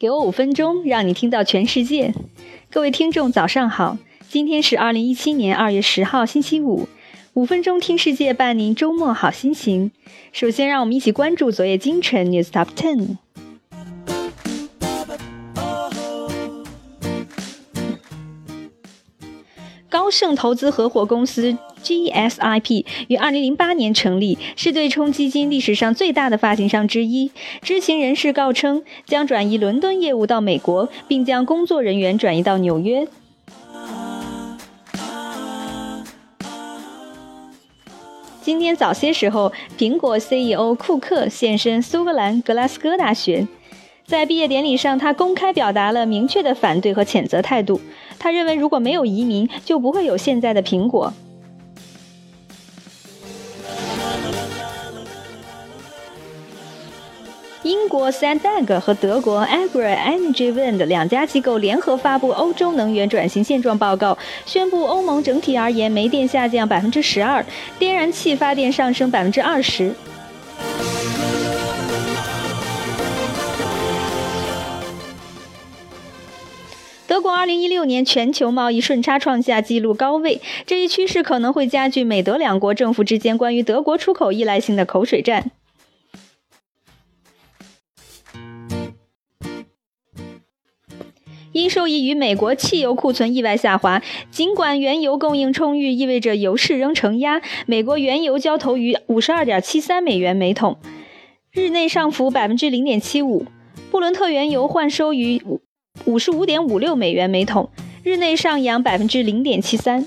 给我五分钟，让你听到全世界。各位听众，早上好！今天是二零一七年二月十号，星期五。五分钟听世界，伴您周末好心情。首先，让我们一起关注昨夜今晨 News Top Ten。盛投资合伙公司 GSIP 于二零零八年成立，是对冲基金历史上最大的发行商之一。知情人士告称，将转移伦敦业务到美国，并将工作人员转移到纽约。今天早些时候，苹果 CEO 库克现身苏格兰格拉斯哥大学。在毕业典礼上，他公开表达了明确的反对和谴责态度。他认为，如果没有移民，就不会有现在的苹果。英国 s a n d a g 和德国 Agri Energy Wind 两家机构联合发布欧洲能源转型现状报告，宣布欧盟整体而言，煤电下降百分之十二，天然气发电上升百分之二十。德国2016年全球贸易顺差创下纪录高位，这一趋势可能会加剧美德两国政府之间关于德国出口依赖性的口水战。因受益于美国汽油库存意外下滑，尽管原油供应充裕，意味着油市仍承压。美国原油交投于五十二点七三美元每桶，日内上浮百分之零点七五。布伦特原油换收于五十五点五六美元每桶，日内上扬百分之零点七三。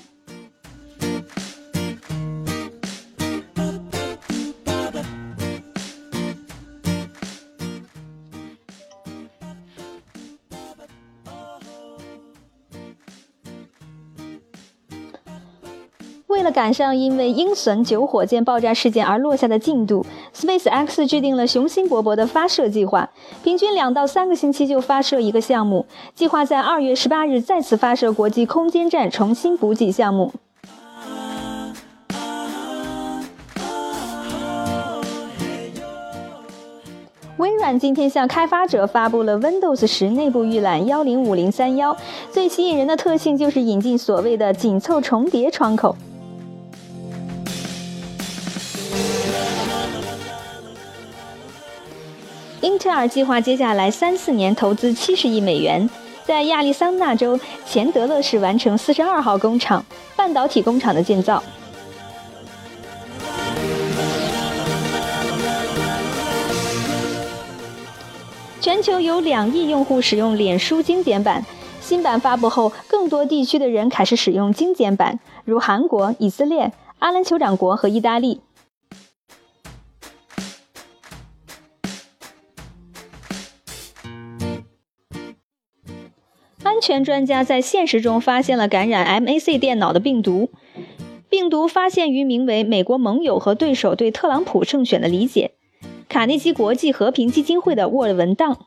为了赶上因为鹰隼九火箭爆炸事件而落下的进度，SpaceX 制定了雄心勃勃的发射计划，平均两到三个星期就发射一个项目。计划在二月十八日再次发射国际空间站重新补给项目。微软今天向开发者发布了 Windows 十内部预览幺零五零三幺，最吸引人的特性就是引进所谓的紧凑重叠窗口。英特尔计划接下来三四年投资七十亿美元，在亚利桑那州钱德勒市完成四十二号工厂半导体工厂的建造。全球有两亿用户使用脸书精简版，新版发布后，更多地区的人开始使用精简版，如韩国、以色列、阿联酋长国和意大利。全专家在现实中发现了感染 Mac 电脑的病毒。病毒发现于名为“美国盟友和对手对特朗普胜选的理解”卡内基国际和平基金会的 Word 文档。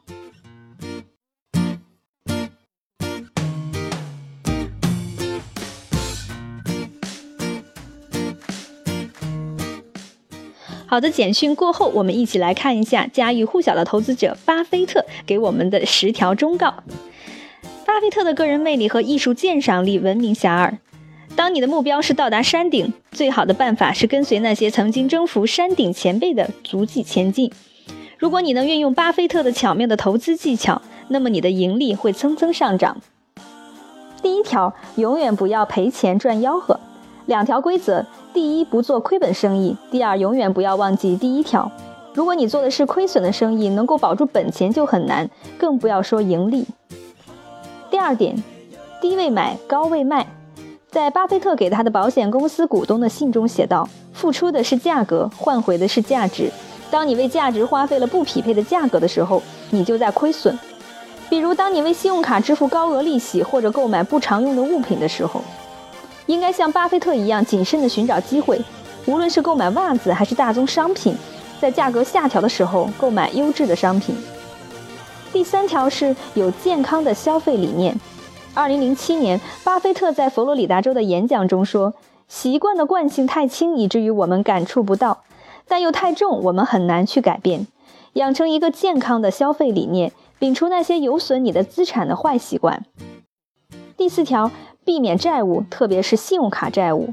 好的，简讯过后，我们一起来看一下家喻户晓的投资者巴菲特给我们的十条忠告。巴菲特的个人魅力和艺术鉴赏力闻名遐迩。当你的目标是到达山顶，最好的办法是跟随那些曾经征服山顶前辈的足迹前进。如果你能运用巴菲特的巧妙的投资技巧，那么你的盈利会蹭蹭上涨。第一条，永远不要赔钱赚吆喝。两条规则：第一，不做亏本生意；第二，永远不要忘记第一条。如果你做的是亏损的生意，能够保住本钱就很难，更不要说盈利。第二点，低位买，高位卖。在巴菲特给他的保险公司股东的信中写道：“付出的是价格，换回的是价值。当你为价值花费了不匹配的价格的时候，你就在亏损。比如，当你为信用卡支付高额利息或者购买不常用的物品的时候，应该像巴菲特一样谨慎地寻找机会。无论是购买袜子还是大宗商品，在价格下调的时候购买优质的商品。”第三条是有健康的消费理念。二零零七年，巴菲特在佛罗里达州的演讲中说：“习惯的惯性太轻，以至于我们感触不到；但又太重，我们很难去改变。养成一个健康的消费理念，摒除那些有损你的资产的坏习惯。第四条，避免债务，特别是信用卡债务。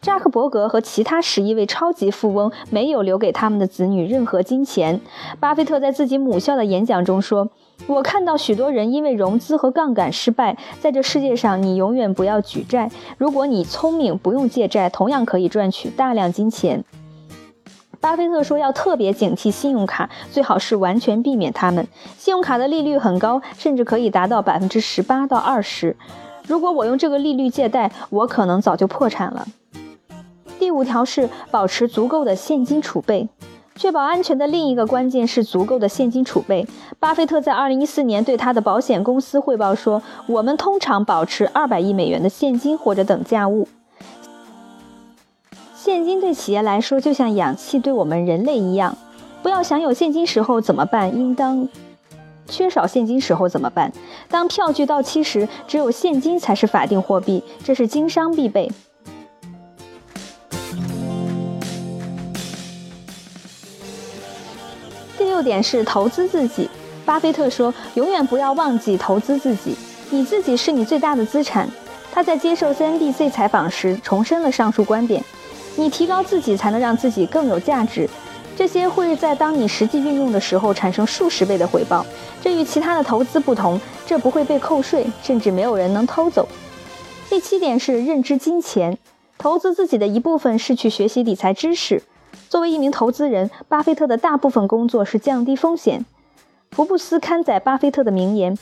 扎克伯格和其他十一位超级富翁没有留给他们的子女任何金钱。巴菲特在自己母校的演讲中说：“我看到许多人因为融资和杠杆失败。在这世界上，你永远不要举债。如果你聪明，不用借债，同样可以赚取大量金钱。”巴菲特说：“要特别警惕信用卡，最好是完全避免它们。信用卡的利率很高，甚至可以达到百分之十八到二十。如果我用这个利率借贷，我可能早就破产了。”第五条是保持足够的现金储备，确保安全的另一个关键是足够的现金储备。巴菲特在2014年对他的保险公司汇报说：“我们通常保持200亿美元的现金或者等价物。现金对企业来说就像氧气对我们人类一样。不要想有现金时候怎么办，应当缺少现金时候怎么办？当票据到期时，只有现金才是法定货币，这是经商必备。”六点是投资自己。巴菲特说：“永远不要忘记投资自己，你自己是你最大的资产。”他在接受 CNBC 采访时重申了上述观点。你提高自己，才能让自己更有价值。这些会在当你实际运用的时候产生数十倍的回报。这与其他的投资不同，这不会被扣税，甚至没有人能偷走。第七点是认知金钱，投资自己的一部分是去学习理财知识。作为一名投资人，巴菲特的大部分工作是降低风险。福布斯刊载巴菲特的名言：“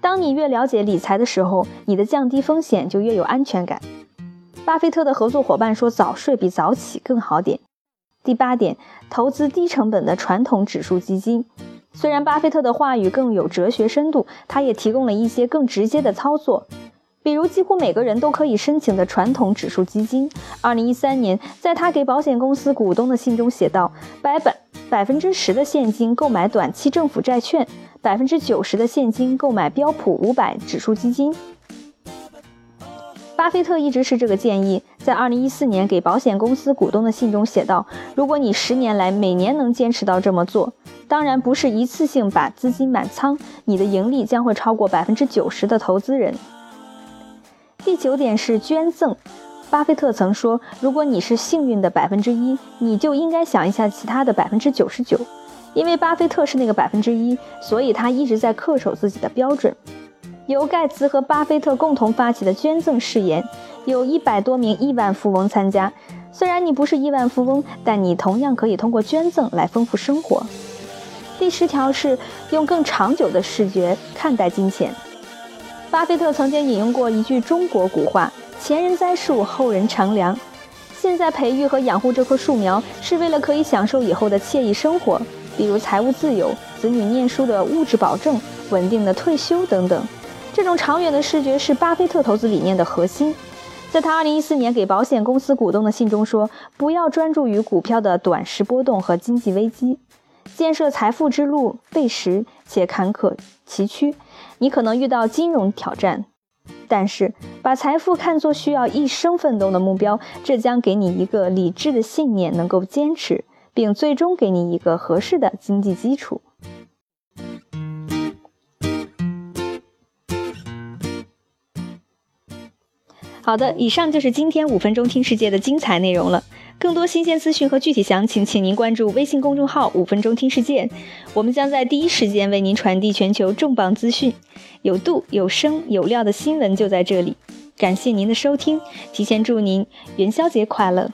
当你越了解理财的时候，你的降低风险就越有安全感。”巴菲特的合作伙伴说：“早睡比早起更好点。”第八点，投资低成本的传统指数基金。虽然巴菲特的话语更有哲学深度，他也提供了一些更直接的操作。比如，几乎每个人都可以申请的传统指数基金。二零一三年，在他给保险公司股东的信中写道：百百百分之十的现金购买短期政府债券，百分之九十的现金购买标普五百指数基金。巴菲特一直是这个建议，在二零一四年给保险公司股东的信中写道：如果你十年来每年能坚持到这么做，当然不是一次性把资金满仓，你的盈利将会超过百分之九十的投资人。第九点是捐赠。巴菲特曾说：“如果你是幸运的百分之一，你就应该想一下其他的百分之九十九。”因为巴菲特是那个百分之一，所以他一直在恪守自己的标准。由盖茨和巴菲特共同发起的捐赠誓言，有一百多名亿万富翁参加。虽然你不是亿万富翁，但你同样可以通过捐赠来丰富生活。第十条是用更长久的视觉看待金钱。巴菲特曾经引用过一句中国古话：“前人栽树，后人乘凉。”现在培育和养护这棵树苗，是为了可以享受以后的惬意生活，比如财务自由、子女念书的物质保证、稳定的退休等等。这种长远的视觉是巴菲特投资理念的核心。在他2014年给保险公司股东的信中说：“不要专注于股票的短时波动和经济危机。建设财富之路费时且坎坷崎岖。”你可能遇到金融挑战，但是把财富看作需要一生奋斗的目标，这将给你一个理智的信念，能够坚持，并最终给你一个合适的经济基础。好的，以上就是今天五分钟听世界的精彩内容了。更多新鲜资讯和具体详情，请您关注微信公众号“五分钟听世界”，我们将在第一时间为您传递全球重磅资讯，有度、有声、有料的新闻就在这里。感谢您的收听，提前祝您元宵节快乐！